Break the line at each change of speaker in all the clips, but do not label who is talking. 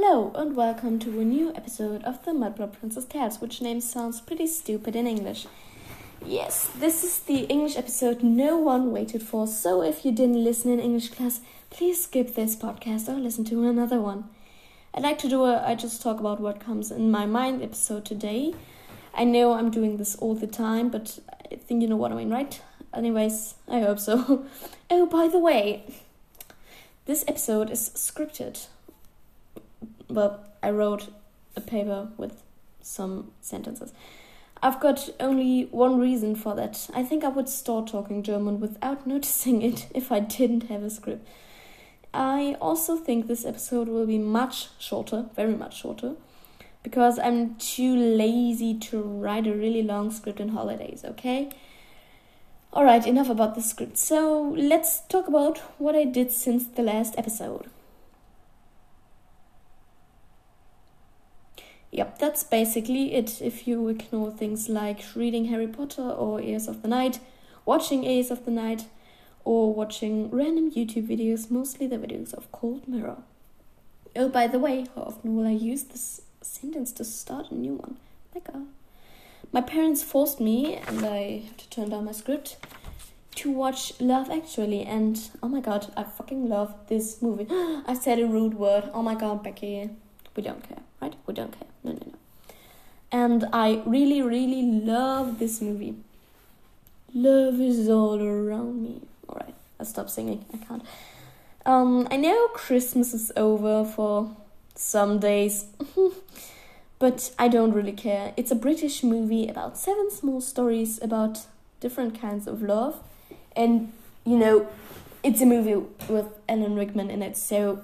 Hello and welcome to a new episode of the Mudblood Princess Tales, which name sounds pretty stupid in English. Yes, this is the English episode no one waited for, so if you didn't listen in English class, please skip this podcast or listen to another one. I'd like to do a I just talk about what comes in my mind episode today. I know I'm doing this all the time, but I think you know what I mean, right? Anyways, I hope so. oh, by the way, this episode is scripted. Well, I wrote a paper with some sentences. I've got only one reason for that. I think I would start talking German without noticing it if I didn't have a script. I also think this episode will be much shorter, very much shorter, because I'm too lazy to write a really long script in holidays, okay? Alright, enough about the script. So let's talk about what I did since the last episode. Yep, that's basically it. If you ignore things like reading Harry Potter or Heirs of the Night, watching Heirs of the Night, or watching random YouTube videos, mostly the videos of Cold Mirror. Oh, by the way, how often will I use this sentence to start a new one? My. My parents forced me, and I have to turn down my script, to watch Love Actually, and oh my god, I fucking love this movie. I said a rude word. Oh my god, Becky. We don't care? We don't care. No, no, no. And I really, really love this movie. Love is all around me. Alright, I'll stop singing. I can't. Um, I know Christmas is over for some days, but I don't really care. It's a British movie about seven small stories about different kinds of love, and you know, it's a movie with Alan Rickman in it, so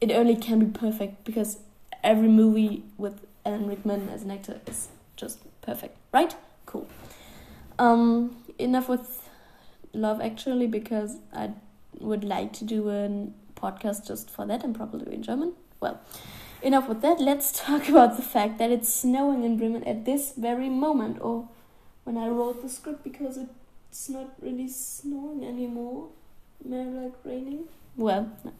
it only can be perfect because every movie with Alan Rickman as an actor is just perfect, right? Cool. Um, enough with Love Actually because I would like to do a podcast just for that and probably in German. Well, enough with that. Let's talk about the fact that it's snowing in Bremen at this very moment, or when I wrote the script, because it's not really snowing anymore. More like raining. Well, no.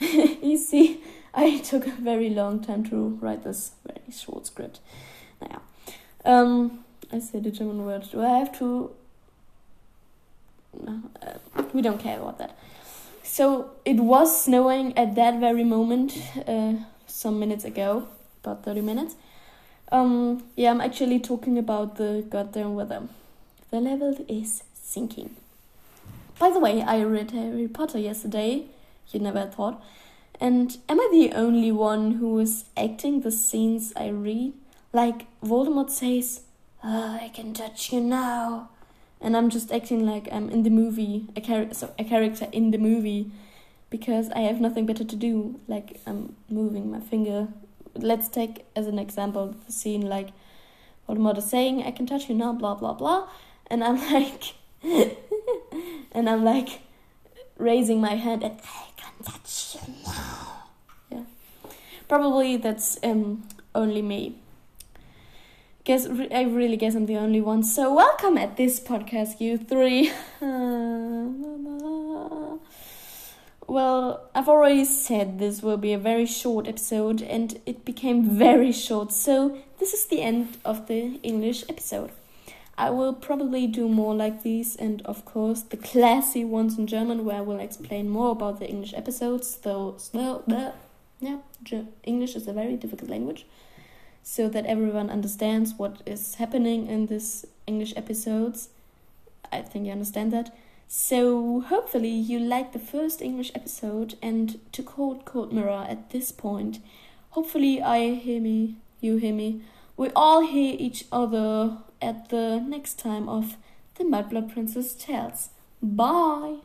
you see, I took a very long time to write this very short script. Naja. Um, I said a German word. Do I have to? No, uh, we don't care about that. So it was snowing at that very moment, uh, some minutes ago, about 30 minutes. Um, yeah, I'm actually talking about the goddamn weather. The level is sinking. By the way, I read Harry Potter yesterday. You never thought. And am I the only one who is acting the scenes I read? Like Voldemort says, oh, I can touch you now. And I'm just acting like I'm in the movie, a, char- so a character in the movie, because I have nothing better to do. Like I'm moving my finger. Let's take as an example the scene like Voldemort is saying, I can touch you now, blah, blah, blah. And I'm like, and I'm like raising my hand and I touch you now. Yeah. Probably that's um, only me guess I really guess I'm the only one. So welcome at this podcast, you three. well, I've already said this will be a very short episode, and it became very short. So this is the end of the English episode. I will probably do more like these, and of course the classy ones in German, where I will explain more about the English episodes. Though, yeah, English is a very difficult language so that everyone understands what is happening in this English episodes. I think you understand that. So hopefully you like the first English episode and to quote Cold Mirror at this point, hopefully I hear me, you hear me. We all hear each other at the next time of the Mudblood Princess Tales. Bye!